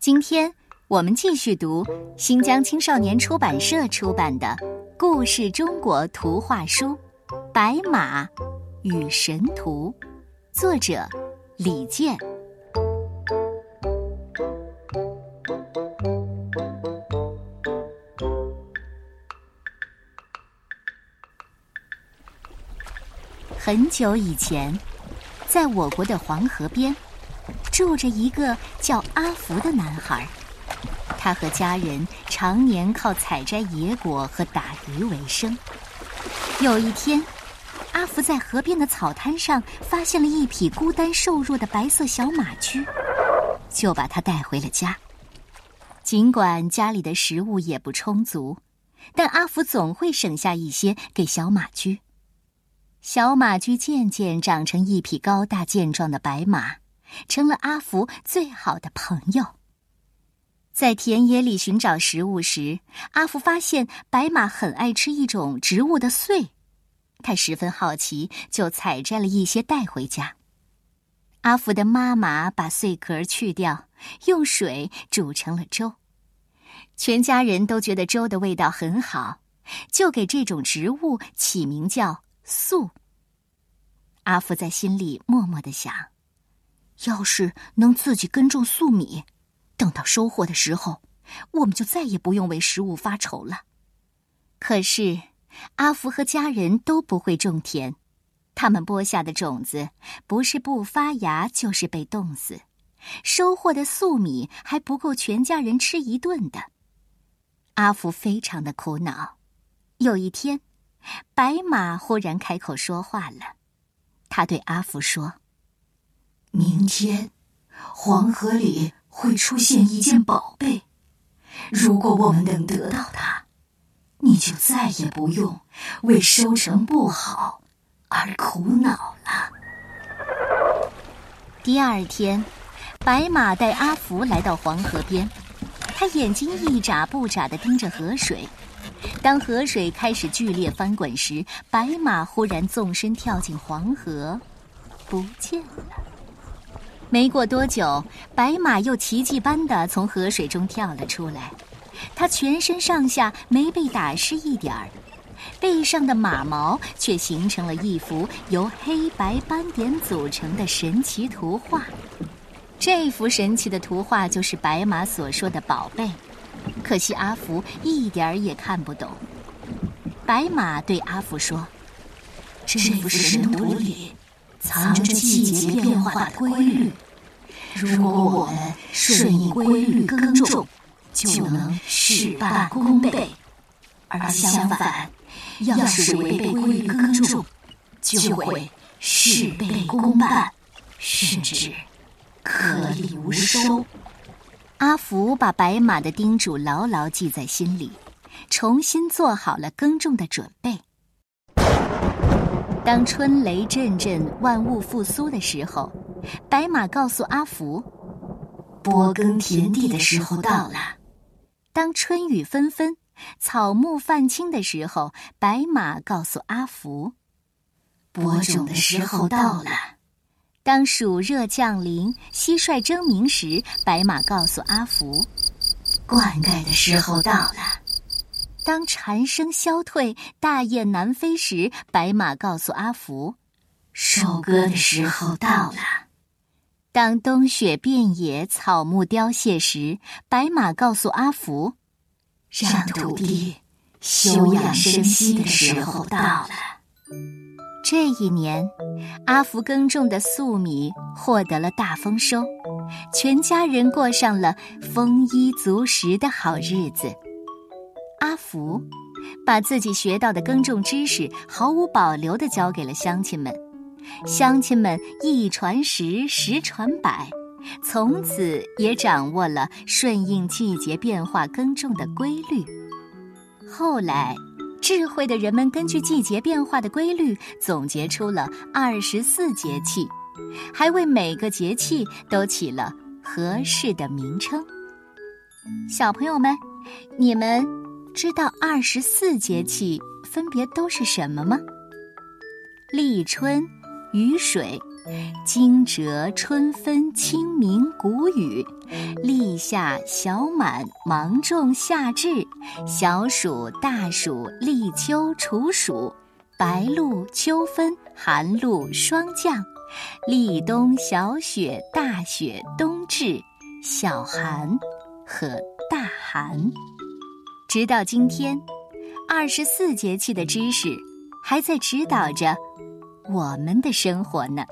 今天我们继续读新疆青少年出版社出版的《故事中国图画书》《白马与神图》，作者李健。很久以前，在我国的黄河边，住着一个叫阿福的男孩。他和家人常年靠采摘野果和打鱼为生。有一天，阿福在河边的草滩上发现了一匹孤单瘦弱的白色小马驹，就把它带回了家。尽管家里的食物也不充足，但阿福总会省下一些给小马驹。小马驹渐渐长成一匹高大健壮的白马，成了阿福最好的朋友。在田野里寻找食物时，阿福发现白马很爱吃一种植物的穗，他十分好奇，就采摘了一些带回家。阿福的妈妈把穗壳去掉，用水煮成了粥，全家人都觉得粥的味道很好，就给这种植物起名叫。粟。阿福在心里默默的想：要是能自己耕种粟米，等到收获的时候，我们就再也不用为食物发愁了。可是，阿福和家人都不会种田，他们播下的种子不是不发芽，就是被冻死，收获的粟米还不够全家人吃一顿的。阿福非常的苦恼。有一天。白马忽然开口说话了，他对阿福说：“明天，黄河里会出现一件宝贝，如果我们能得到它，你就再也不用为收成不好而苦恼了。”第二天，白马带阿福来到黄河边，他眼睛一眨不眨的盯着河水。当河水开始剧烈翻滚时，白马忽然纵身跳进黄河，不见了。没过多久，白马又奇迹般的从河水中跳了出来，它全身上下没被打湿一点儿，背上的马毛却形成了一幅由黑白斑点组成的神奇图画。这幅神奇的图画就是白马所说的宝贝。可惜阿福一点儿也看不懂。白马对阿福说：“这幅神图里藏着季节变化的规律，如果我们顺应规律耕种，就能事半功倍；而相反，要是违背规律耕种，就会事倍功半，甚至颗粒无收。”阿福把白马的叮嘱牢牢记在心里，重新做好了耕种的准备。当春雷阵阵、万物复苏的时候，白马告诉阿福：“播耕田地的时候到了。”当春雨纷纷、草木泛青的时候，白马告诉阿福：“播种的时候到了。”当暑热降临、蟋蟀争鸣时，白马告诉阿福：“灌溉的时候到了。”当蝉声消退、大雁南飞时，白马告诉阿福：“收割的时候到了。”当冬雪遍野、草木凋谢时，白马告诉阿福：“让土地休养生息的时候到了。”这一年，阿福耕种的粟米获得了大丰收，全家人过上了丰衣足食的好日子。阿福把自己学到的耕种知识毫无保留的教给了乡亲们，乡亲们一传十，十传百，从此也掌握了顺应季节变化耕种的规律。后来。智慧的人们根据季节变化的规律，总结出了二十四节气，还为每个节气都起了合适的名称。小朋友们，你们知道二十四节气分别都是什么吗？立春、雨水、惊蛰、春分、清明、谷雨，立夏、小满、芒种、夏至，小暑、大暑、立秋、处暑，白露、秋分、寒露、霜降，立冬、小雪、大雪、冬至，小寒和大寒。直到今天，二十四节气的知识还在指导着我们的生活呢。